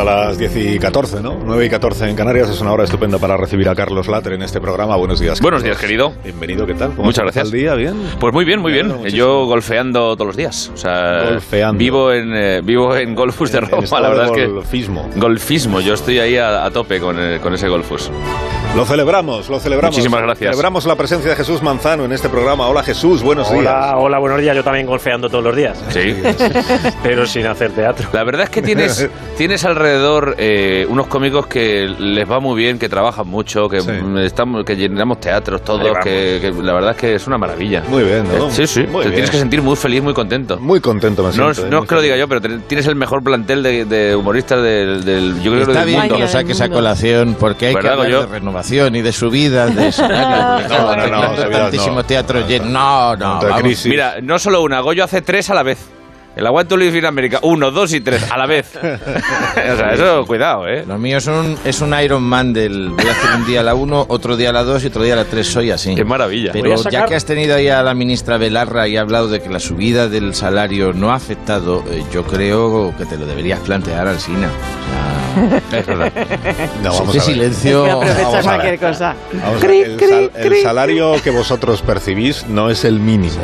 a las 10 y 14, ¿no? 9 y 14 en Canarias. Es una hora estupenda para recibir a Carlos Latre en este programa. Buenos días. Buenos días, querido. Bienvenido, ¿qué tal? ¿Cómo Muchas gracias. el día? ¿Bien? Pues muy bien, muy bien. Yo golfeando todos los días. O sea, Golfeando. Vivo en, eh, vivo en Golfus de En- en Roma, estado la de verdad es que. golfismo. Golfismo, yo estoy ahí a, a tope con, eh, con ese Golfus. Lo celebramos, lo celebramos. Muchísimas gracias. Celebramos la presencia de Jesús Manzano en este programa. Hola Jesús, buenos días. Hola, hola, buenos días. Yo también golfeando todos los días, Sí. pero sin hacer teatro. La verdad es que tienes, tienes alrededor eh, unos cómicos que les va muy bien, que trabajan mucho, que, Sí. estamos, que llenamos teatros todos, que, que la verdad es que es una maravilla. Muy bien, ¿no? Eh, Sí, sí. Muy te bien. tienes que sentir muy feliz, muy contento. Muy contento me No, siento. es- ¿eh? no es que lo diga yo, pero tienes el mejor plantel de, de humoristas del, del- yo creo que Está del bien mundo. que lo saques a colación porque hay que ¿Verdad, hablar de renovación y de subida de porque, No, no, no, subidas no. teatros llenos. No, no, vamos. Mira, no solo una, Goyo hace tres a la vez. El aguante Olivia en América, uno, dos y tres a la vez. o sea, eso, cuidado, ¿eh? Lo mío es un, es un Iron Man del voy a hacer un día a la 1, otro día a la 2 y otro día a la 3. Soy así. Qué maravilla. Pero sacar- ya que has tenido ahí a la ministra Belarra y ha hablado de que la subida del salario no ha afectado, eh, yo creo que te lo deberías plantear, Alsina. O sea, Es verdad. No, vamos a ver. silencio... que aprovecha vamos a cualquier cosa. Vamos a ver, el, sal- el salario que vosotros percibís no es el mínimo.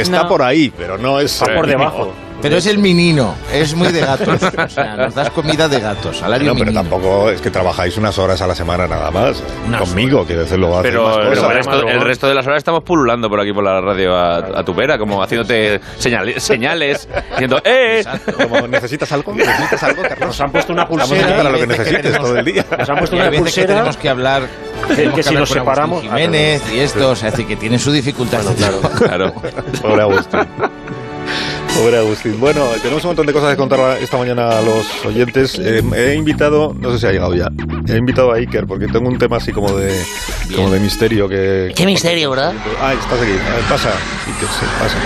Está No. por ahí, pero no es Está por debajo. Pero es el menino, es muy de gatos. O sea, nos das comida de gatos, salario No, pero menino. tampoco es que trabajáis unas horas a la semana nada más. Unas Conmigo, quiero decir, luego hacéis Pero, pero el, resto, el resto de las horas estamos pululando por aquí por la radio a, a tu vera, como haciéndote señale- señales, diciendo, ¡eh! Como, ¿Necesitas algo? ¿Necesitas algo, Carlos? Nos han puesto una Estamos aquí pulsera. para lo que veces que necesites tenemos- todo el día. Nos han puesto Y hay una veces que pulsera. tenemos que hablar, que tenemos si nos separamos- Jiménez y esto, o sea, es decir, que tiene su dificultad. Claro. Pobre Agustín. Pobre Agustín. Bueno, tenemos un montón de cosas que contar esta mañana a los oyentes. Eh, he invitado, no sé si ha llegado ya, he invitado a Iker porque tengo un tema así como de, como de misterio que... Qué misterio, ¿verdad? Ah, estás aquí. A ver, pasa. Iker, sí, pasa.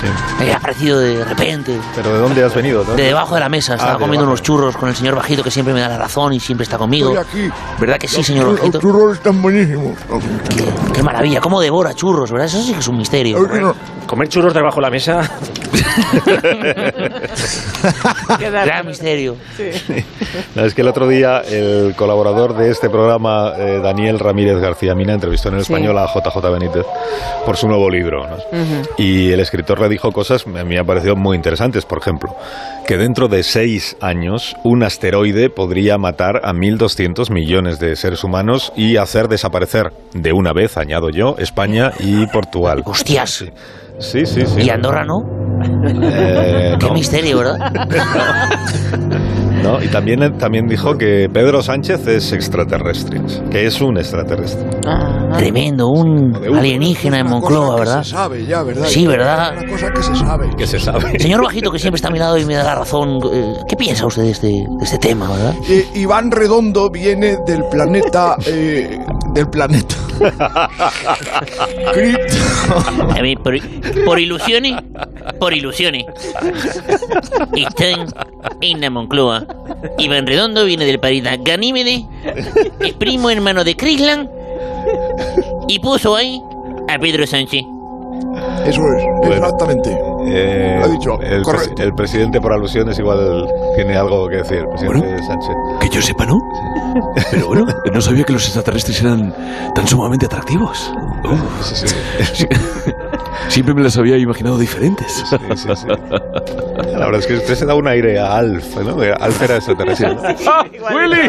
Sí. Me ha aparecido de repente. Pero ¿de dónde has venido? De debajo de la mesa. Estaba Ah, comiendo debajo. unos churros con el señor Bajito, que siempre me da la razón y siempre está conmigo. Estoy aquí. ¿Verdad que sí, señor Los Bajito? churros están buenísimos. Qué, qué maravilla. ¿Cómo devora churros, verdad? Eso sí que es un misterio. Comer churros debajo de la mesa. Gran misterio. No, es que el otro día el colaborador de este programa, eh, Daniel Ramírez García Mina, entrevistó en el Sí. español a JJ Benítez por su nuevo libro. ¿no? Y el escritor le dijo cosas, a mí me han parecido muy interesantes. Por ejemplo, que dentro de seis años un asteroide podría matar a 1.200 millones de seres humanos y hacer desaparecer de una vez, añado yo, España y Portugal. Hostias. Sí, sí, sí. ¿Y Andorra no? Eh, Qué no. misterio, ¿verdad? ¿no? Y también, también dijo que Pedro Sánchez es extraterrestre, que es un extraterrestre. Tremendo. Un alienígena en Moncloa, cosa que ¿verdad? se sabe ya, ¿verdad? Sí, ¿verdad? Una cosa que se sabe. Que se sabe. Señor Bajito, que siempre está a mi lado y me da la razón. eh, ¿Qué piensa usted de este, de este tema, verdad? Eh, Iván Redondo viene del planeta... eh, del planeta. Krypton. A ver, por, por ilusiones, por ilusiones. Están en la Moncloa. Iván Redondo viene del planeta Ganímede, es primo hermano de Crislan y puso ahí a Pedro Sánchez. Eso es, Bueno. exactamente. Eh, Lo ha dicho, el, correcto. el presidente por alusiones igual tiene algo que decir, presidente Sánchez. Que yo sepa, ¿no? Pero bueno, no sabía que los extraterrestres eran tan sumamente atractivos. Uh, Sí, sí, siempre me los había imaginado diferentes. sí, sí, sí. La verdad es que usted se da un aire a Alf, ¿no? Alf era extraterrestre. ¿no? ¡Willy!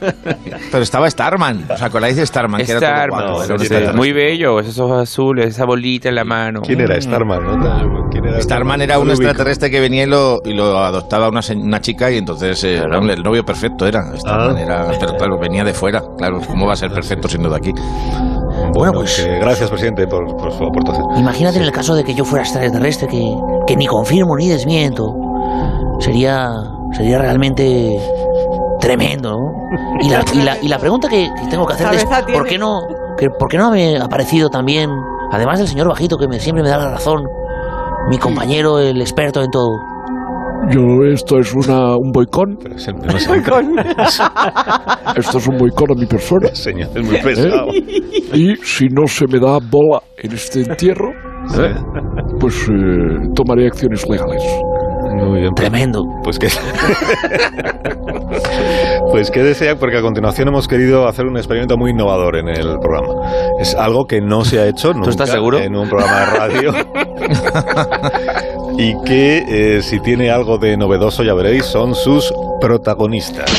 Pero estaba Starman, ¿os acordáis de Starman? Que era todo Starman. guapo, era Sí. Muy bello, esos ojos azules, esa bolita en la mano. ¿Quién era Starman? ¿no? ¿Quién era Starman era un extraterrestre que venía y lo, y lo adoptaba una, una chica y entonces eh, era un- el novio perfecto era. Starman Ah. era, pero claro, venía de fuera. Claro, ¿cómo va a ser perfecto siendo de aquí? Bueno, pues que gracias, presidente, por, por su aportación. imagínate en el caso de que yo fuera extraterrestre, que, que ni confirmo ni desmiento. Sería, sería realmente tremendo, ¿no? Y la, y la, y la pregunta que, que tengo que hacer es. ¿por qué no, que, ¿por qué no me ha aparecido también, además del señor Bajito, que me, siempre me da la razón, mi compañero, el experto en todo? Yo, esto es una, un boicón. Esto es un boicón a mi persona. señor, es muy pesado. Y si no se me da bola en este entierro, Sí. pues eh, tomaré acciones legales. Muy bien. Tremendo. Pues que. pues que desea, porque a continuación hemos querido hacer un experimento muy innovador en el programa. Es algo que no se ha hecho nunca estás seguro? en un programa de radio. y que eh, si tiene algo de novedoso, ya veréis, son sus protagonistas.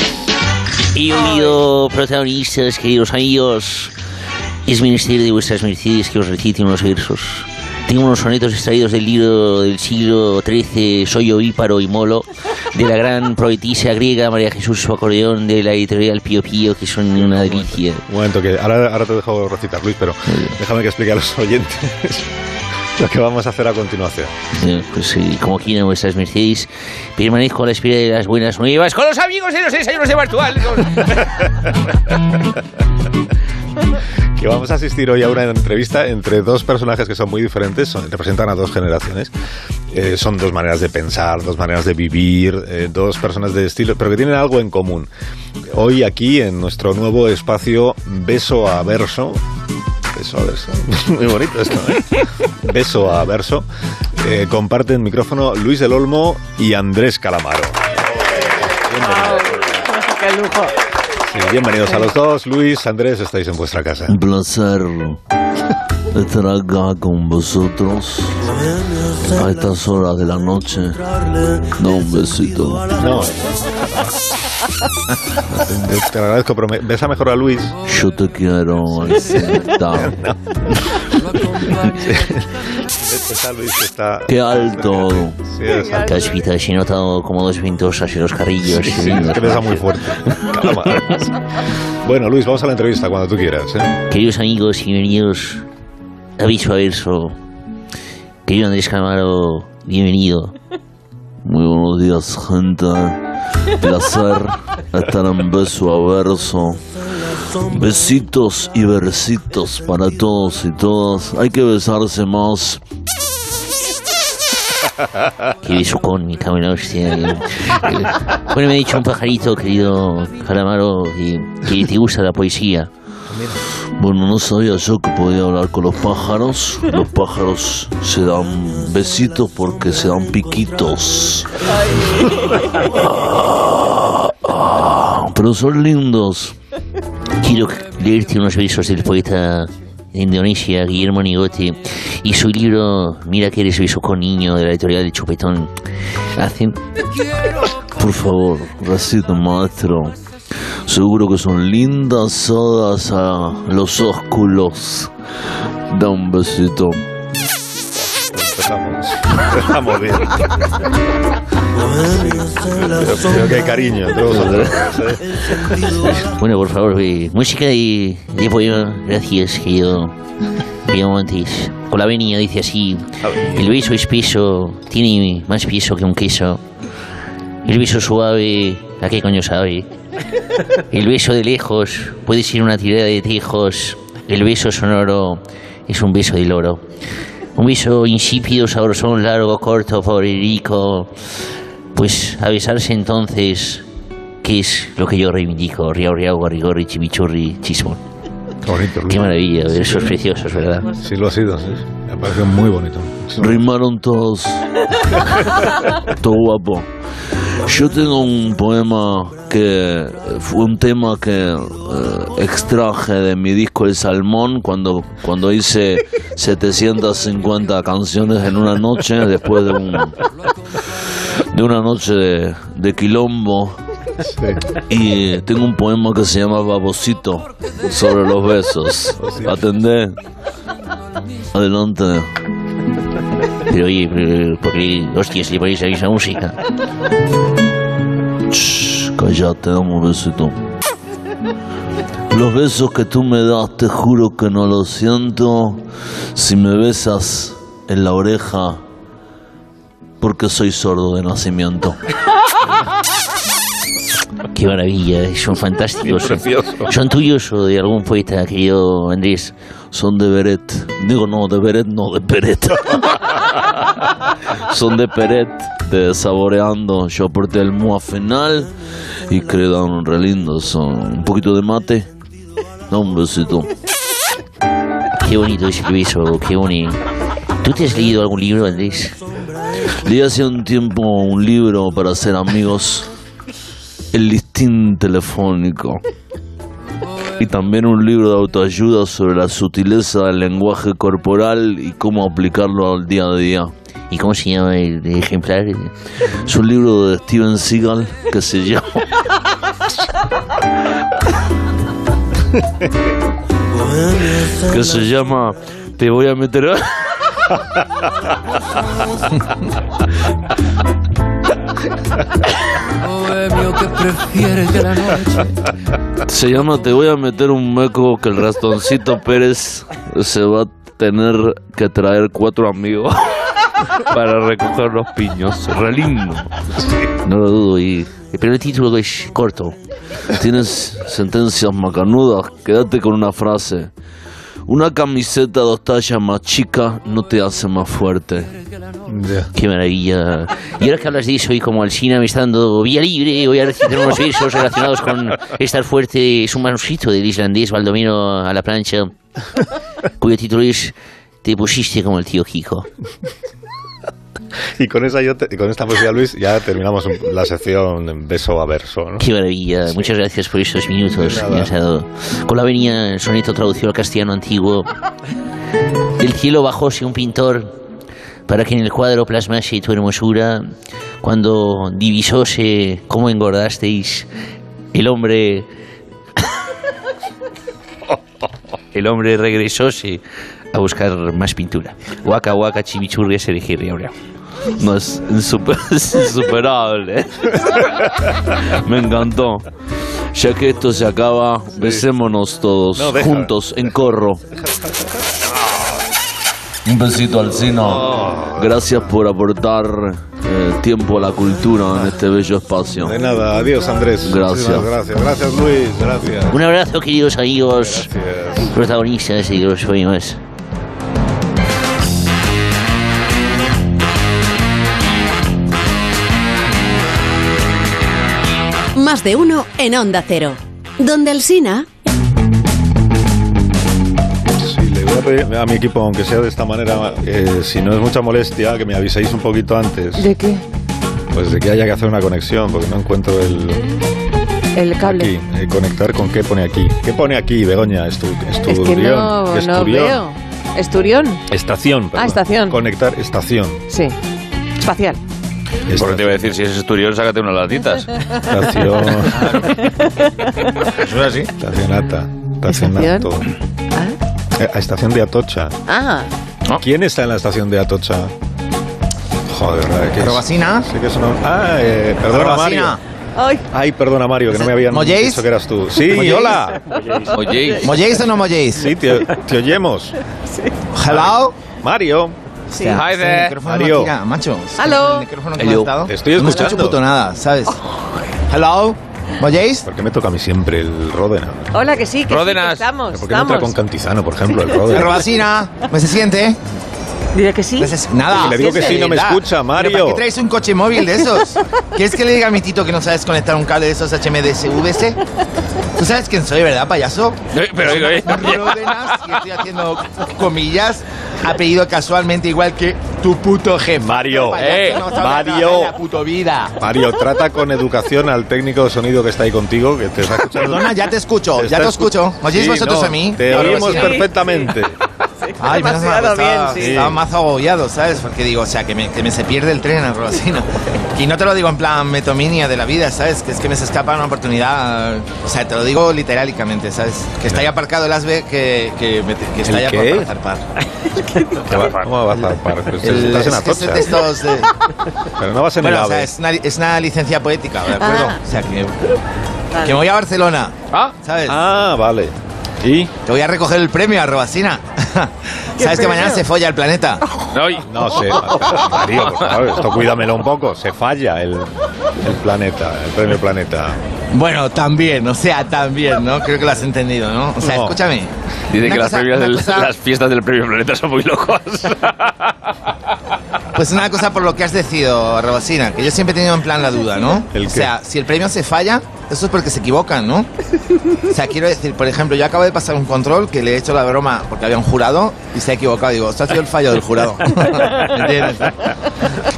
Y unido protagonistas, queridos amigos, es menester de vuestras mercedes que os recite unos versos. Tengo unos sonetos extraídos del libro del siglo XIII, Soy ovíparo y molo, de la gran poetisa griega María Jesús su acordeón de la editorial Pío Pío, que son una delicia. Un momento, que ahora, ahora te dejo recitar, Luis, pero déjame que explique a los oyentes lo que vamos a hacer a continuación. Pues eh, como quieran vuestras mercedes, permanezco a la espera de las buenas nuevas con los amigos de los desayunos de Bartual. Que vamos a asistir hoy a una entrevista entre dos personajes que son muy diferentes, son- representan a dos generaciones. Eh, son dos maneras de pensar, dos maneras de vivir, eh, dos personas de estilo, pero que tienen algo en común. Hoy aquí en nuestro nuevo espacio Beso a Verso. Beso a Verso. Muy bonito esto, ¿eh? Beso a Verso. eh, comparten micrófono Luis del Olmo y Andrés Calamaro. Bienvenidos. Sí, bienvenidos a los dos. Luis, Andrés, estáis en vuestra casa. Un placer estar acá con vosotros a estas horas de la noche. Da un besito. No. Te lo agradezco, pero me- besa mejor a Luis. Yo te quiero, Aisita. Besa está. Qué alto. Sí, exacto. Caspita, he notado como dos ventosas en los carrillos. Sí, es que besa muy fuerte. Bueno, Luis, vamos a la entrevista cuando tú quieras. ¿eh? Queridos amigos y bienvenidos a Beso a Verso. Querido Andrés Calamaro, bienvenido. Muy buenos días, gente. Placer estar en beso a verso. Besitos y versitos para todos y todas. Hay que besarse más. Qué besucón, mi cabrón, hostia. Bueno, me ha dicho un pajarito, querido Calamaro, que, que te gusta la poesía. Bueno, no sabía yo que podía hablar con los pájaros. Los pájaros se dan besitos porque se dan piquitos. Pero son lindos. Quiero leerte unos versos del poeta Indonesia, Guillermo Nigote, y su libro Mira que eres besucón niño, de la editorial de Chupetón. Hacen Por favor, recita, maestro. Seguro que son lindas todas a los ósculos. Da un besito. Pero, pero qué cariño. Bueno, por favor, música de, de poema. Gracias, querido, querido Montes. Con la venia dice así: El beso espeso tiene más peso que un queso. El beso suave, ¿a qué coño sabe? El beso de lejos puede ser una tirada de tejos. El beso sonoro es un beso de loro. Un beso insípido, sabrosón, largo, corto, rico. Pues a besarse entonces, ¿qué es lo que yo reivindico? Riau, riau, guarrigorri, chimichurri, chismón. Bonito. Qué maravilla, versos preciosos, ¿verdad? Sí, lo ha sido. sí. Me ha parecido muy bonito. Rimaron todos. Todo guapo. Yo tengo un poema que fue un tema que eh, extraje de mi disco El Salmón cuando, cuando hice 750 canciones en una noche después de un de una noche de, de quilombo y tengo un poema que se llama Babosito sobre los besos. Atendé. Adelante. Pero oye, ¿por qué hostias le ponéis a esa música? Shh, cállate, dame un besito. Los besos que tú me das, te juro que no los siento. Si me besas en la oreja, porque soy sordo de nacimiento. Qué maravilla, son fantásticos. Son, tuyos o de algún poeta, querido Andrés. Son de Beret. Digo, no, de Beret, no, de Peret. Son de Peret, de Saboreando. Yo aporté el mua final y quedaron re lindos. Son un poquito de mate. Da un besito. Qué bonito es el beso, qué bonito. ¿Tú te has leído algún libro, Andrés? Leí hace un tiempo un libro para hacer amigos, El listín telefónico. Y también un libro de autoayuda sobre la sutileza del lenguaje corporal y cómo aplicarlo al día a día. ¿Y cómo se llama el ejemplar? Es un libro de Steven Seagal que se llama que se llama Te voy a meter Se llama Te voy a meter un meco que el rastoncito Pérez se va a tener que traer cuatro amigos para recoger los piños. Re lindo. No lo dudo. Y el título es corto. tienes sentencias macanudas. Quédate con una frase. Una camiseta dos tallas más chica no te hace más fuerte. Qué maravilla. Y ahora que hablas de eso y como Alcina me está dando vía libre, voy a recitar unos versos relacionados con estar fuerte. Es un manuscrito del islandés Baldomero a la plancha, cuyo título es Te pusiste como el tío Kiko. Y con, esa yo te- y con esta poesía, Luis, ya terminamos la sección beso a verso. ¿no? Qué maravilla. Muchas gracias por estos minutos que has dado. Con la venía el soneto traducido al castellano antiguo. Del cielo bajóse un pintor para que en el cuadro plasmase tu hermosura. Cuando divisóse cómo engordasteis, el hombre. El hombre regresóse a buscar más pintura. Waka waka chimichurri serejirri ahora. No es, insuper- es insuperable. Me encantó. Ya que esto se acaba, besémonos todos No, deja. juntos en corro. Un besito al Cino. Gracias por aportar eh, tiempo a la cultura en este bello espacio. De nada, adiós Andrés. Gracias. Muchísimas Gracias, gracias Luis, gracias. Un abrazo, queridos amigos, Gracias. protagonistas y los poemas. Más de uno en Onda Cero. Donde Alsina. Sí, le voy a pedir a mi equipo, aunque sea de esta manera, eh, si no es mucha molestia, que me aviséis un poquito antes. ¿De qué? Pues de que haya que hacer una conexión, porque no encuentro el. El cable. Aquí, eh, conectar con qué pone aquí. ¿Qué pone aquí, Begoña? Estu Es que esturión. no, ¿Qué no esturión? veo. ¿Esturión? Estación, perdón. estación. Conectar estación. Sí. Espacial. Porque te iba a decir, si es esturión, sácate unas latitas. Estación. Eso es así. Estacionata. Estacionato. Eh, a estación de Atocha. Ah, ¿Quién está en la estación de Atocha? Joder, ¿verdad? ¿Qué es? ¿Robacina? Sí que es una- Ah, eh, perdona. Mario. ay, Ay, perdona, Mario, que no me habían ¿Molléis? dicho que eras tú. Sí, ¿Molléis? hola. Oye, ¿Molléis o no molléis? Sí, te, te oyemos. Hello. Mario, sí. Hi El there. micrófono Mario. no tira, macho. Aló. El micrófono que Hello. me Te estoy No me escucho escuchando. puto nada, ¿sabes? Hello. ¿Molléis? ¿por qué me toca a mí siempre el Ródena? Hola, que sí, que, sí, que Ródenas. estamos, ¿Por qué no entra con. Cantizano, por ejemplo, el Ródena? Robacina. ¿Me se siente? Diré que sí. ¿Me se- Nada. Si le digo que sí, no me escucha, Mario. ¿Pero ¿Para qué traes un coche móvil de esos? ¿Quieres que le diga a mi tito que no sabes conectar un cable de esos HMDSVS? ¿Tú sabes quién soy, verdad, payaso? Eh, Pero. Ródenas, y estoy haciendo comillas, apellido casualmente igual que tu puto jefe. Mario, eh, no Mario. la puto vida. Mario, trata con educación al técnico de sonido que está ahí contigo, que te está escuchando. Perdona, ya te escucho, Te ya te escu- escucho. ¿Oyéis Sí, vosotros no, a mí? Te oímos sí. perfectamente. Ay, menos mal, Demasiado estaba, bien, sí. estaba más agobiado, ¿sabes? Porque digo, o sea, que me, que me se pierde el tren en Rosina. Y no te lo digo en plan metominia de la vida, ¿sabes? Que es que me se escapa una oportunidad. O sea, te lo digo literalmente, ¿sabes? Que está ahí aparcado el ASBE, que, que, me- que está ¿El ya qué? para zarpar. ¿Cómo vas a zarpar? Pues El- estás en es que es de estos de- Pero no vas en Bueno, el o sea, es una, es una licencia poética, ¿de acuerdo? Ah. O sea, que, que me voy a Barcelona, Ah, ¿sabes? Ah, vale. ¿Y? Te voy a recoger el premio a Robacina. ¿Sabes que mañana se folla el planeta? no, No sé, Mario, por favor, esto cuídamelo un poco. Se falla el, el planeta, el premio planeta. Bueno, también, o sea, también, ¿no? Creo que lo has entendido, ¿no? O sea, No. escúchame. Dice Una que las, cosa- premias una del- cosa- las fiestas del premio Planeta son muy locos. Pues una cosa por lo que has decidido, Robacina, que yo siempre he tenido en plan la duda, ¿no? ¿El o sea, si el premio se falla, eso es porque se equivocan, ¿no? O sea, quiero decir, por ejemplo, yo acabo de pasar un control que le he hecho la broma porque había un jurado y se ha equivocado. Digo, esto ha sido el fallo del jurado. ¿Entiendes?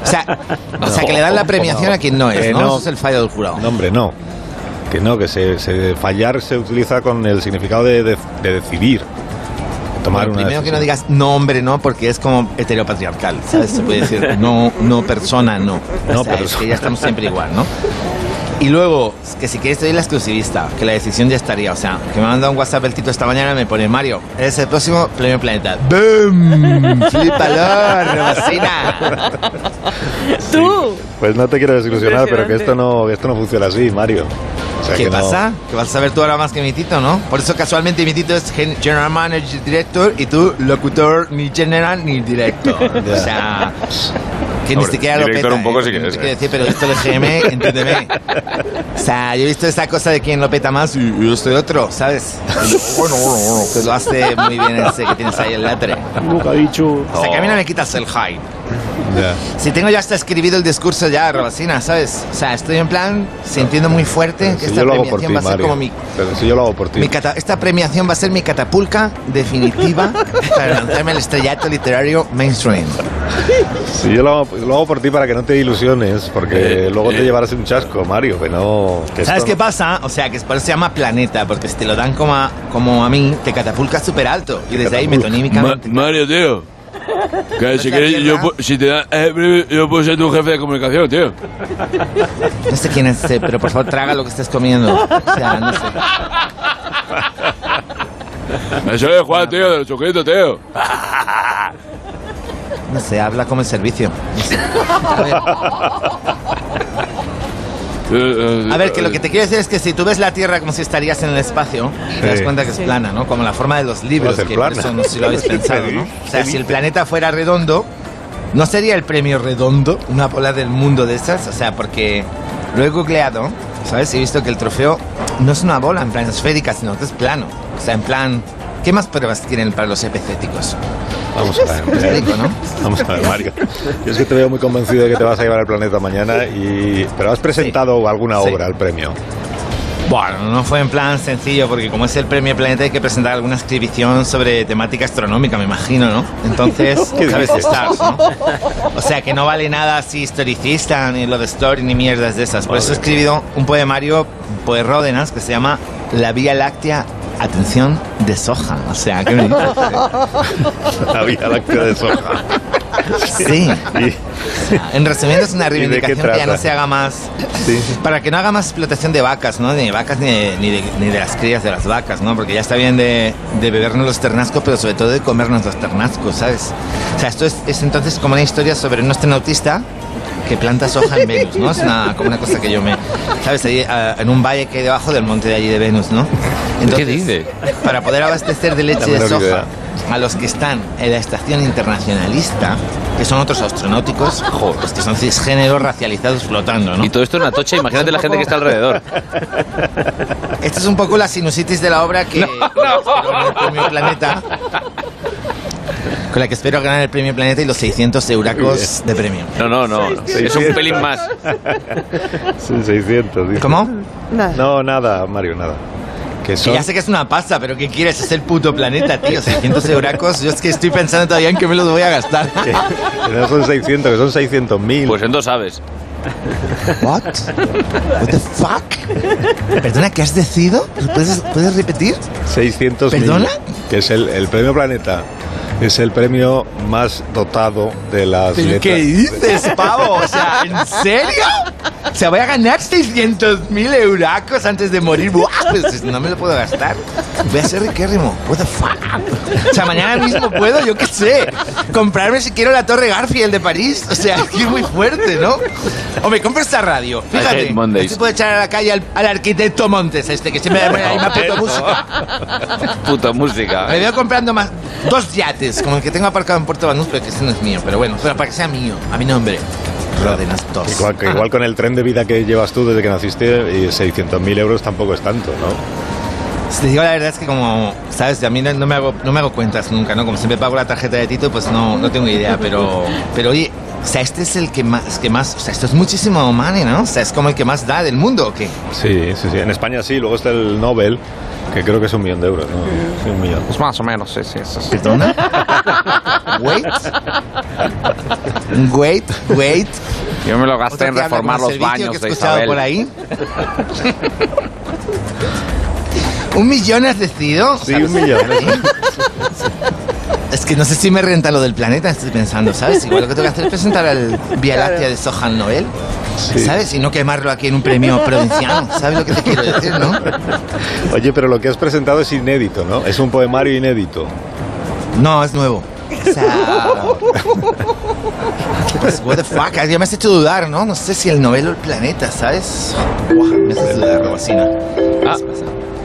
O sea, o sea, que le dan la premiación a quien no es, ¿no? no. Eso es el fallo del jurado. No, hombre, no. Que no, que se, se- fallar se utiliza con el significado de, de- de decidir. de Tomar Bueno, una primero que no digas no hombre no porque es como heteropatriarcal, ¿sabes? Se puede decir no no persona no. No O sea, es persona. que ya estamos siempre igual, ¿no? Y luego, que si quieres doy la exclusivista, que la decisión ya estaría. O sea, que me ha mandado un WhatsApp el Tito esta mañana me pone Mario, eres el próximo Premio Planeta. ¡Boom! ¡Flipalo, Robasina! ¡Tú! Pues no te quiero desilusionar, pero que esto no, esto no funciona así, Mario. O sea, ¿Qué que no- pasa? Que vas a saber tú ahora más que mi Tito, ¿no? Por eso casualmente mi Tito es gen- General Manager Director y tú locutor ni General ni Director. O sea, que ni siquiera lo director peta, un poco ¿eh? sí que es, ¿eh? decir, pero esto del GM, entiéndeme. O sea, yo he visto esa cosa de quién lo peta más y yo soy otro, ¿sabes? Bueno, bueno, bueno, que lo hace muy bien ese que tienes ahí el latre. Nunca ha dicho. O sea, que a mí no me quitas el hype. Ya. Si tengo ya hasta escribido el discurso ya, Robasina, ¿sabes? O sea, estoy en plan sintiendo muy fuerte que Si esta yo lo hago por premiación ti, va a ser Mario. como mi, Pero si yo lo hago por ti. mi cata- esta premiación va a ser mi catapulca definitiva para lanzarme al estrellato literario mainstream. Si yo lo hago, lo hago por ti para que no te ilusiones, porque luego te llevarás un chasco, Mario, que no... que ¿Sabes qué no- pasa? O sea, que por eso se llama planeta, porque si te lo dan como a, como a mí, te catapulca súper alto. Y desde ahí, metonímicamente. Ma- Mario, tío. Que si quieres, yo, pu- si te da, eh, yo puedo ser tu jefe de comunicación, tío. No sé quién es ese, pero por favor traga lo que estés comiendo. O sea, no sé. Eso es Juan, tío, de los choquitos, tío. No sé, habla como el servicio. No sé. A ver. Eh, A ver, que lo que te quiero decir es que si tú ves la Tierra como si estarías en el espacio, te das Sí. cuenta que es plana, ¿no? Como la forma de los libros, que por plana. eso no sé si lo habéis pensado, ¿no? O sea, ¿Qué si el planeta fuera redondo, ¿no sería el premio redondo una bola del mundo de esas? O sea, porque lo he googleado, ¿sabes? Y he visto que el trofeo no es una bola en plan esférica, sino que es plano. O sea, en plan, ¿qué más pruebas tienen para los epicéticos? Vamos a ver. Vamos a ver, Mario. Yo es que te veo muy convencido de que te vas a llevar el planeta mañana, y pero has presentado alguna Sí. obra al premio. Bueno, no fue en plan sencillo, porque como es el premio Planeta hay que presentar alguna inscripción sobre temática astronómica, me imagino, ¿no? Entonces, ¿Qué ¿sabes? dices? Stars, ¿no? O sea, que no vale nada así historicista, ni lo de story, ni mierdas de esas. Por eso he escrito un poemario, Poe Ródenas, que se llama La Vía Láctea, atención, de soja. O sea, ¿qué me dices? La Vía Láctea de soja. Sí. En resumiendo, es una ¿Y de qué reivindicación que ya no se haga más Sí. para que no haga más explotación de vacas, ¿no? Ni de vacas ni de, ni de, ni de las crías de las vacas, ¿no? Porque ya está bien de, de bebernos los ternascos, pero sobre todo de comernos los ternascos, ¿sabes? O sea, esto es, es entonces como una historia sobre un astronautista que planta soja en Venus, ¿no? Es una, como una cosa que yo me... ¿Sabes? Ahí, ah, en un valle que hay debajo del monte de allí de Venus, ¿no? ¿Qué dice? Para poder abastecer de leche de soja idea. a los que están en la estación internacionalista, que son otros astronáuticos, pues que son cisgéneros racializados flotando, ¿no? Y todo esto en Atocha, imagínate la gente que está alrededor. Esta es un poco la sinusitis de la obra que espero ganar el Planeta. Con la que espero ganar el premio Planeta y los 600 euracos de premio. No, no, no. Es un pelín más. Son 600. dice. ¿Cómo? No, nada, Mario, nada. Que Que son... ya sé que es una pasta, pero ¿qué quieres? Es el puto planeta, tío. 600 euracos. Yo es que estoy pensando todavía en que me los voy a gastar. que- que no son 600, que son 600.000. Pues en dos aves. What? What the fuck? Perdona, ¿qué has decidido? ¿Puedes, ¿puedes repetir? 600 ¿Perdona? Que es el, el premio Planeta. Es el premio más dotado de las ¿Pero letras. qué dices, pavo? O sea, ¿en serio? O sea, voy a ganar 600 mil euracos antes de morir. ¡Buah! Pues no me lo puedo gastar. Voy a ser riquérrimo. What the fuck? O sea, mañana mismo puedo, yo qué sé, comprarme si quiero la Torre Garfield de París. O sea, es que es muy fuerte, ¿no? O me compro esta radio. Fíjate. Así puedo echar a la calle al, al arquitecto Montes, este, que siempre me pone la misma puta música. Puta música. Me veo comprando más dos yates, como el que tengo aparcado en Puerto Banús, pero que ese no es mío. Pero bueno, pero para que sea mío, a mi nombre. Ródenas dos. Igual, igual con el tren de vida que llevas tú desde que naciste, y 600.000 euros tampoco es tanto, ¿no? Si te digo la verdad es que como, sabes, a mí no, no me hago, no me hago cuentas nunca, ¿no? Como siempre pago la tarjeta de Tito, pues no, no tengo idea, pero, pero oye, o sea, este es el que más, que más, o sea, esto es muchísimo money, ¿no? O sea, es como el que más da del mundo, ¿o qué? Sí, sí, sí. En España sí. Luego está el Nobel, que creo que es un millón de euros. ¿no? Sí, un millón. Pues más o menos, sí, sí. sí, sí. ¿Perdona? Wait. Wait, wait. Yo me lo gasté en reformar los baños que he de escuchado Isabel. por ahí. ¿Un millón has decidido? Sí, un millón. Es que no sé si me renta lo del planeta, estoy pensando, ¿sabes? Igual lo que tengo que hacer es presentar al Vía Láctea de Sohan Noel, Sí. ¿sabes? Y no quemarlo aquí en un premio provinciano, ¿sabes lo que te quiero decir, no? Oye, pero lo que has presentado es inédito, ¿no? Es un poemario inédito. No, es nuevo. O sea... Pues, what the fuck, ya me has hecho dudar, ¿no? No sé si el Nobel o el planeta, ¿sabes? Buah, me haces dudar, Robacina. Ah,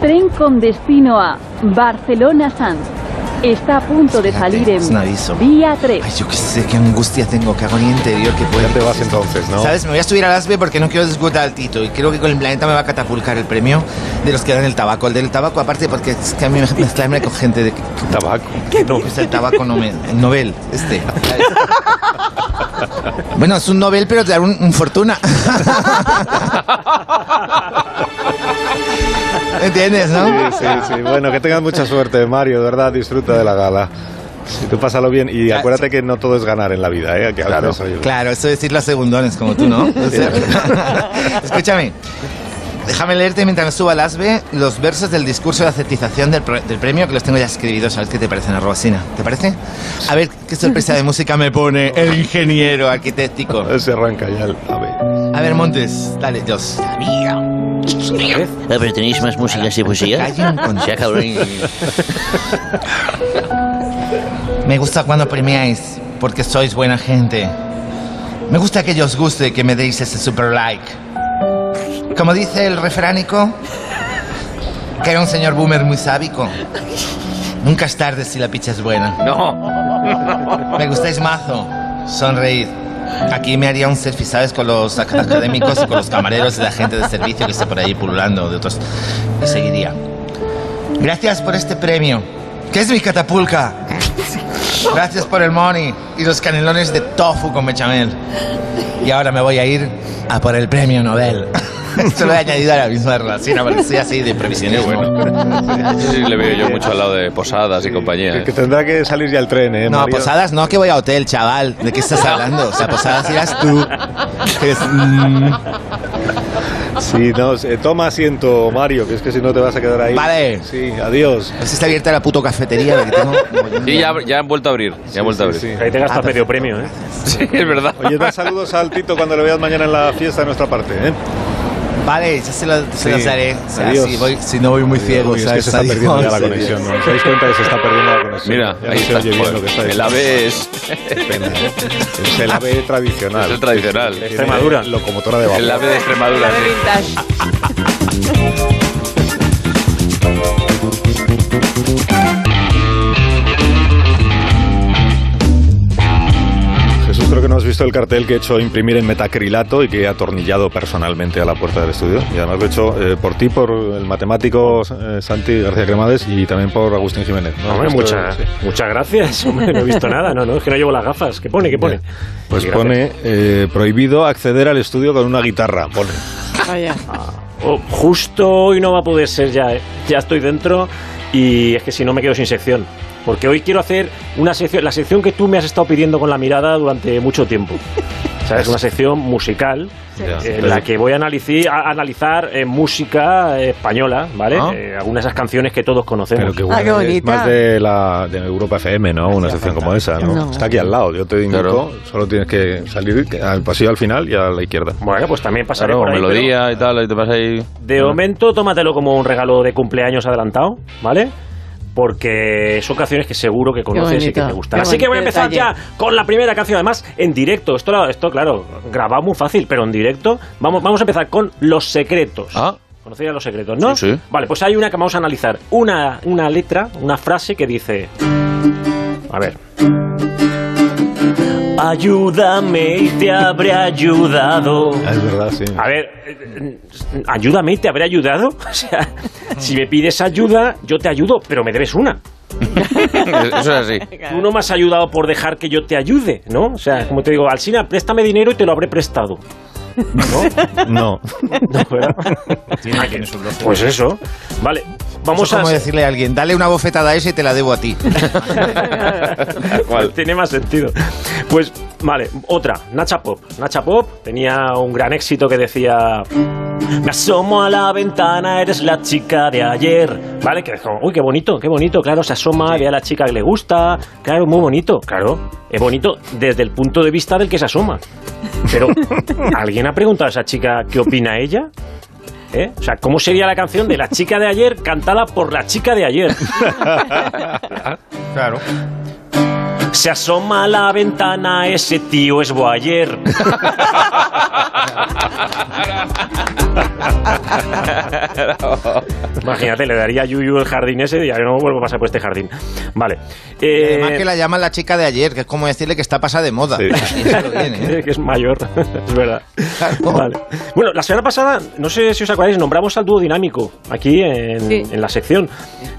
Tren con destino a Barcelona Sanz. Está a punto de salir en es un aviso. vía 3. Ay, yo qué sé, qué angustia tengo, qué agonía interior que puede. Ya te vas entonces, ¿no? ¿Sabes? Me voy a subir al ASBE porque no quiero disfrutar al Tito y creo que con el planeta me va a catapultar el premio de los que dan el tabaco. El del tabaco, aparte, porque es que a mí me mezclarme con gente de. Tabaco. No, es el tabaco no me, el Nobel, este. Bueno, es un Nobel, pero te da un, un fortuna. ¿Entiendes, no? Sí, sí, sí. Bueno, que tengas mucha suerte, Mario, de verdad, disfruta de la gala. Si tú pásalo bien y acuérdate que no todo es ganar en la vida, ¿eh? Que a Claro, oye, claro, eso de decir las segundones como tú, ¿no? O sea, escúchame, déjame leerte mientras me suba al ASBE los versos del discurso de acetización del, pro- del premio que los tengo ya escribidos. ¿Sabes qué te parecen, Robasina? ¿Te parece? A ver qué sorpresa de música me pone el ingeniero arquitectónico. Se arranca ya el ave. A ver, Montes, dale, Dios. Ah, pero tenéis más música de poesía. Calla un Se acabó. Me gusta cuando premiáis, porque sois buena gente. Me gusta que os guste que me deis ese super like. Como dice el refránico, que era un señor boomer muy sábico. Nunca es tarde si la picha es buena. No. Me gustáis mazo. Sonreíd. Aquí me haría un selfie, ¿sabes? Con los ac- académicos y con los camareros y la gente de servicio que esté por ahí pululando de otros. Y seguiría. Gracias por este premio. ¿Qué es mi catapulca? Gracias por el money y los canelones de tofu con bechamel. Y ahora me voy a ir a por el premio Nobel. Esto lo he añadido a la misma relación, porque soy así de previsionismo. Sí, le veo yo mucho al lado de Posadas y compañía. ¿eh? Que tendrá que salir ya el tren, ¿eh, No, Mario? posadas no, que voy a hotel, chaval. ¿De qué estás hablando? O sea, posadas irás tú. Es, mm, Sí, no, eh, toma asiento, Mario, que es que si no te vas a quedar ahí. Vale. Sí, adiós. a ver si está abierta la puto cafetería. la que tengo. Sí, ya, ya han vuelto a abrir. Ya han vuelto a abrir. Sí, sí. Ahí te gastas Ah, medio premio, ¿eh? Sí, es verdad. Oye, da saludos al Tito cuando le veas mañana en la fiesta de nuestra parte, ¿eh? Vale, ya se, lo, se Sí. daré. O sea, Adiós. si, voy, si no voy muy ciego, Uy, es que ¿sabes? se está Adiós. perdiendo ya la conexión, ¿no? Dios. ¿Os dais cuenta que se está perdiendo la conexión? Mira, Ya ahí no se está. oye bien Joder, lo que está el ave es, pena, ¿eh? Es el ave tradicional. es el tradicional. Extremadura. Locomotora de vapor. El ave de Extremadura. Jesús, creo visto el cartel que he hecho imprimir en metacrilato y que he atornillado personalmente a la puerta del estudio. Y además lo he hecho eh, por ti, por el matemático eh, Santi García Cremades y también por Agustín Jiménez. ¿no? Hombre, muchas, sí. muchas gracias. Hombre, no he visto nada, no, no, es que no llevo las gafas. ¿Qué pone? ¿Qué pone? Pues pone eh, prohibido acceder al estudio con una guitarra. Pone. Vaya. Oh, justo hoy no va a poder ser ya, ¿eh? Ya estoy dentro y es que si no me quedo sin sección. Porque hoy quiero hacer una sección, la sección que tú me has estado pidiendo con la mirada durante mucho tiempo. ¿Sabes? Una sección musical Ya. en la que voy a analizar, a analizar eh, música española, ¿vale? Ah. Eh, algunas de esas canciones que todos conocemos. Pero que Ah, qué bueno, es bonita. más de la de Europa FM, ¿no? Una sección como esa, ¿no? No. Está aquí al lado, yo te indico, Claro. solo tienes que salir al pasillo al final y a la izquierda. Bueno, pues también pasaré Claro, por ahí. pero- melodía y tal, ahí te vas ahí. De momento, tómatelo como un regalo de cumpleaños adelantado, ¿vale? Porque son canciones que seguro que conoces y que te gustan. Así que voy a empezar detalle. ya con la primera canción. Además, en directo. Esto, esto claro, grabado muy fácil, pero en directo. Vamos, vamos a empezar con Los Secretos. Ah. ¿Conocéis a Los Secretos, no? Sí, sí. Vale, pues hay una que vamos a analizar. Una, una letra, una frase que dice... A ver. Ayúdame y te habré ayudado. Es verdad, sí. A ver, ayúdame y te habré ayudado. O sea, si me pides ayuda, yo te ayudo, pero me debes una. Eso es así. Tú no me has ayudado por dejar que yo te ayude, ¿no? O sea, como te digo, Alsina, préstame dinero y te lo habré prestado. ¿No? No. Pues eso. Vale, vamos Eso a... como decirle a alguien, dale una bofetada a ese y te la debo a ti. ¿Cuál? Tiene más sentido. Pues, vale, otra, Nacha Pop. Nacha Pop tenía un gran éxito que decía... Me asomo a la ventana, eres la chica de ayer. ¿Vale? Que es como, uy, qué bonito, qué bonito. Claro, se asoma, ve a la chica que le gusta. Claro, muy bonito. Claro, es bonito desde el punto de vista del que se asoma. Pero, ¿alguien ha preguntado a esa chica qué opina ella? ¿Eh? O sea, ¿cómo sería la canción de la chica de ayer cantada por la chica de ayer? Claro. Se asoma a la ventana, ese tío es Boyer. Imagínate, le daría a Yuyu el jardín ese y ya no vuelvo a pasar por este jardín. Vale. Y Eh, Además que la llaman la chica de ayer, que es como decirle que está pasada de moda. Sí. ¿eh? que es mayor, es verdad. Claro. Vale. Bueno, la semana pasada, no sé si os acordáis, nombramos al dúo dinámico aquí en, Sí. en la sección.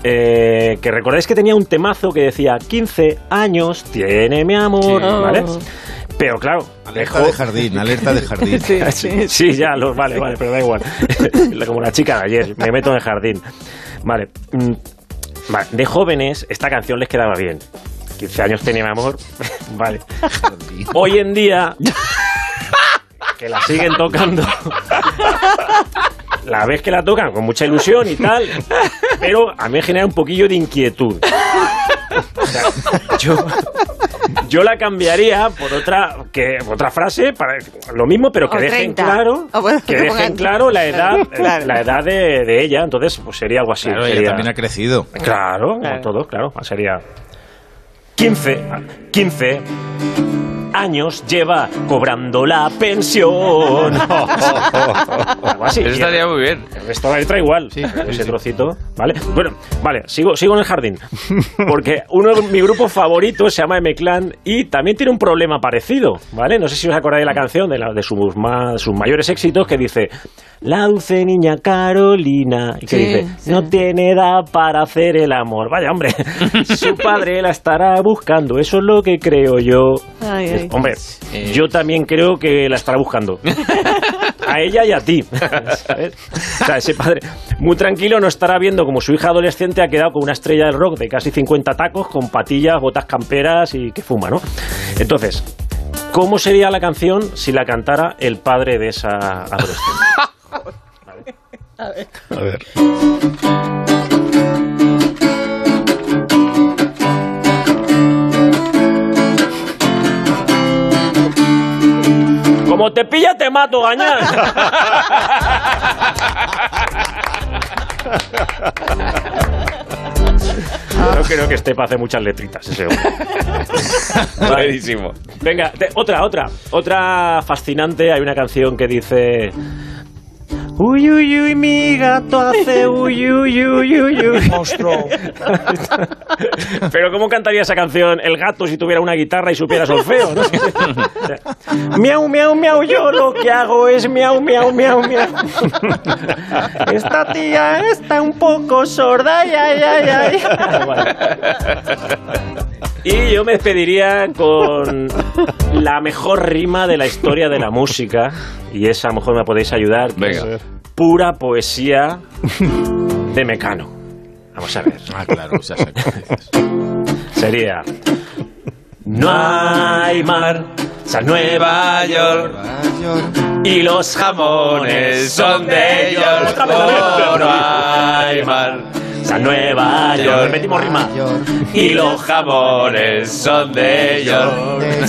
Eh, que recordáis que tenía un temazo que decía 15 años tiene mi amor, Sí. ¿vale? Pero claro, Alerta dejó- de jardín, alerta de jardín. Sí, Sí, sí, ya, lo, vale, vale, pero da igual. Como la chica de ayer, me meto en el jardín. Vale. mm, vale, De jóvenes, esta canción les quedaba bien. 15 años tenía mi amor. Vale. Hoy en día, que la siguen tocando. La vez que la tocan con mucha ilusión y tal, pero a mí me genera un poquillo de inquietud. O sea, yo, yo la cambiaría por otra que otra frase para lo mismo, pero que O dejen 30. claro bueno, que dejen claro la edad Claro. la edad de, de ella. Entonces, pues sería algo así. Claro, ella sería- también ha crecido. Claro, Claro. como todo, claro. Sería 15, 15 años lleva cobrando la pensión. Algo así. Eso estaría muy bien. Esto la letra igual, ese trocito, ¿vale? Bueno, vale, sigo, sigo en el jardín. Porque uno de mi grupos favoritos se llama M-Clan y también tiene un problema parecido, ¿vale? No sé si os acordáis de la canción, de, la- de sus, más, sus mayores éxitos, que dice La dulce niña Carolina, y que Sí, dice sí. No tiene edad para hacer el amor. Vaya, hombre, su padre la estará buscando, eso es lo que creo yo. Ay, ay. Hombre, yo también creo que la estará buscando. A ella y a ti. ¿sabes? O sea, ese padre muy tranquilo no estará viendo como su hija adolescente ha quedado con una estrella del rock de casi 50 tacos, con patillas, botas camperas y que fuma, ¿no? Entonces, ¿cómo sería la canción si la cantara el padre de esa adolescente? A ver. Como te pilla, te mato, gañán. No creo que esté para hacer muchas letritas ese hombre. Buenísimo. Venga, te- otra, otra. Otra fascinante. Hay una canción que dice. Uy, uy, uy, mi gato hace uy, uy, uy, uy, uy. Monstruo. Pero ¿cómo cantaría esa canción el gato si tuviera una guitarra y supiera solfeo? ¿no? Miau, miau, miau, yo lo que hago es miau, miau, miau, miau. Esta tía está un poco sorda, ay, ay, ay, ay. Y yo me despediría con la mejor rima de la historia de la música. Y esa a lo mejor me podéis ayudar. que Venga. es Pura poesía de Mecano. Vamos a ver. Ah, claro, ya sé. Sería. No hay mar, San Nueva York. Y los jamones son de ellos. Otra vez, otra vez. No hay mar. San Nueva York. Metimos rima. Y los jamones son de ellos.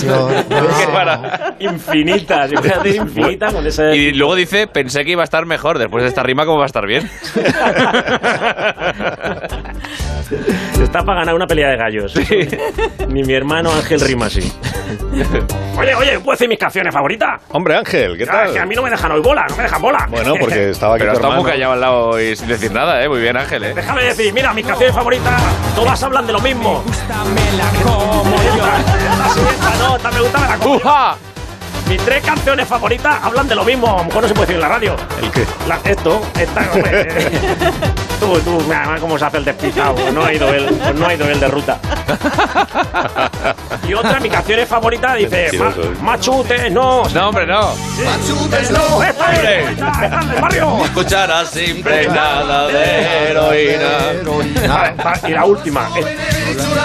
Qué para- Infinitas. Yo voy a hacer infinita con ese. Y luego dice, pensé que iba a estar mejor. Después de esta rima, ¿cómo va a estar bien? Está para ganar una pelea de gallos. Ni mi hermano Ángel rima así. Oye, oye, ¿puedo decir mis canciones favoritas? Hombre, Ángel, ¿qué Ah, tal? que a mí no me dejan hoy bola, no me dejan bola. Bueno, porque estaba aquí Pero tu está muy callado al lado y sin decir nada, ¿eh? Muy bien, Ángel, ¿eh? Déjame decir, mira, mis canciones favoritas, todas hablan de lo mismo. Esta sí, esta no, esta me gusta, me la como yo. Mis tres canciones favoritas hablan de lo mismo, a lo mejor no se puede decir en la radio. ¿El qué? La- esto, esta, hombre. tú, tú, mira cómo se hace el despistado. Pues no ha ido él, pues no ha ido él de ruta. Y otra, mi canciones favoritas, dice, ma, machutes, no. No, hombre, no. Machutes, no. Esta es, esta, esta es del barrio. Cucharas impregnadas de heroína. Y la última. es-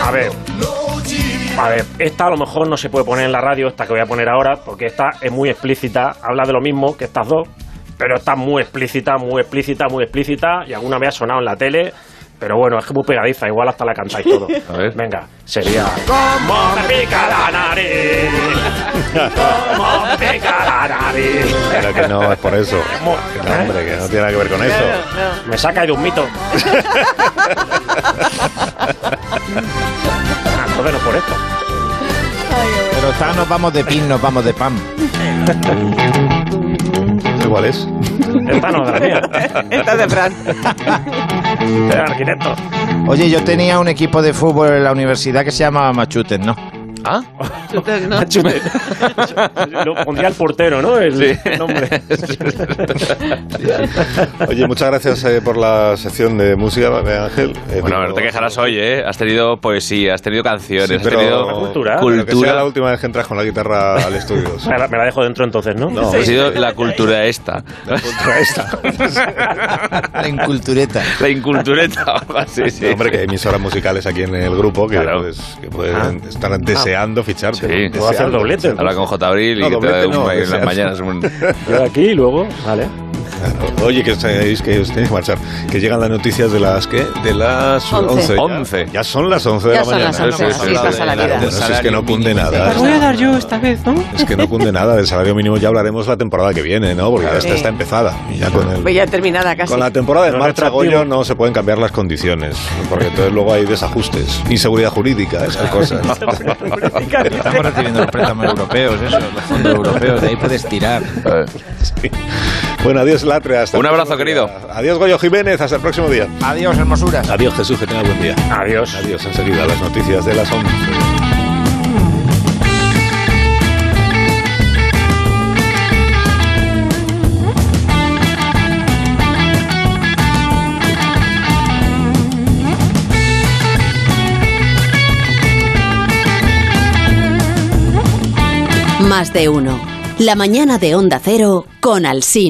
a ver. A ver, esta a lo mejor no se puede poner en la radio, esta que voy a poner ahora, porque esta es muy explícita, habla de lo mismo que estas dos, pero esta es muy explícita, muy explícita, muy explícita, y alguna vez ha sonado en la tele, pero bueno, es que muy pegadiza, igual hasta la cantáis todo. A ver. Venga, sería... ¿Cómo me pica la nariz? ¿Cómo me pica la nariz? Pero que no es por eso. ¿Cómo? Que no, hombre, que no tiene nada que ver con eso. Me saca de un mito. Ah, entonces no es por esto. Pero está, nos vamos de pin, nos vamos de pam. ¿Igual es? Esta no es de la mía. Esta es de Fran. Oye, yo tenía un equipo de fútbol en la universidad que se llamaba Machutes, ¿no? ¿Ah? Lo pondría el portero, ¿no? El nombre. Oye, muchas gracias eh, por la sección de música, Ángel. Eh, Bueno, no te quejarás hoy, ¿eh? Has tenido poesía, has tenido canciones, Sí, has pero, tenido cultura. pero que sea cultura. la última vez que entras con la guitarra al estudio. sí. Me la, me la dejo dentro entonces, ¿no? No, Ha sido la cultura esta. contra esta. La incultureta. La incultureta. sí, sí. Hombre, que hay emisoras musicales aquí en el grupo que, Claro. pues, que pueden estar deseando ficharte. Sí. ¿no? Puedo hacer Deseando. doblete. Habla con J. Abril y No, que te da un no, en las mañanas. un- Yo aquí y luego, vale. Claro. Oye, que sabéis que os tenéis que marchar. Que llegan las noticias de las ¿qué? De las Once. 11. ya. 11. Ya son las 11 de Ya la son mañana. las 11, Sí, sí, así sí, pasa sí, la sí, vida. Bueno, si es que no cunde nada. voy a dar yo esta vez, ¿no? Es que no cunde nada del salario mínimo. Ya hablaremos la temporada que viene, ¿no? Porque esta Sí. está empezada. Y ya con el Pues ya terminada casi. Con la temporada de marcha. Goyo, no se pueden cambiar las condiciones, porque entonces luego hay desajustes, inseguridad jurídica, esas cosas. Estamos recibiendo los préstamos europeos, eso, los fondos europeos, de ahí puedes tirar. Sí. Bueno, adiós, Latre. Hasta el Un abrazo, querido. día. Adiós, Goyo Jiménez. Hasta el próximo día. Adiós, hermosuras. Adiós, Jesús. Que tenga buen día. Adiós. Adiós. Enseguida, las noticias de las 11. Más de uno. La mañana de Onda Cero con Alsina.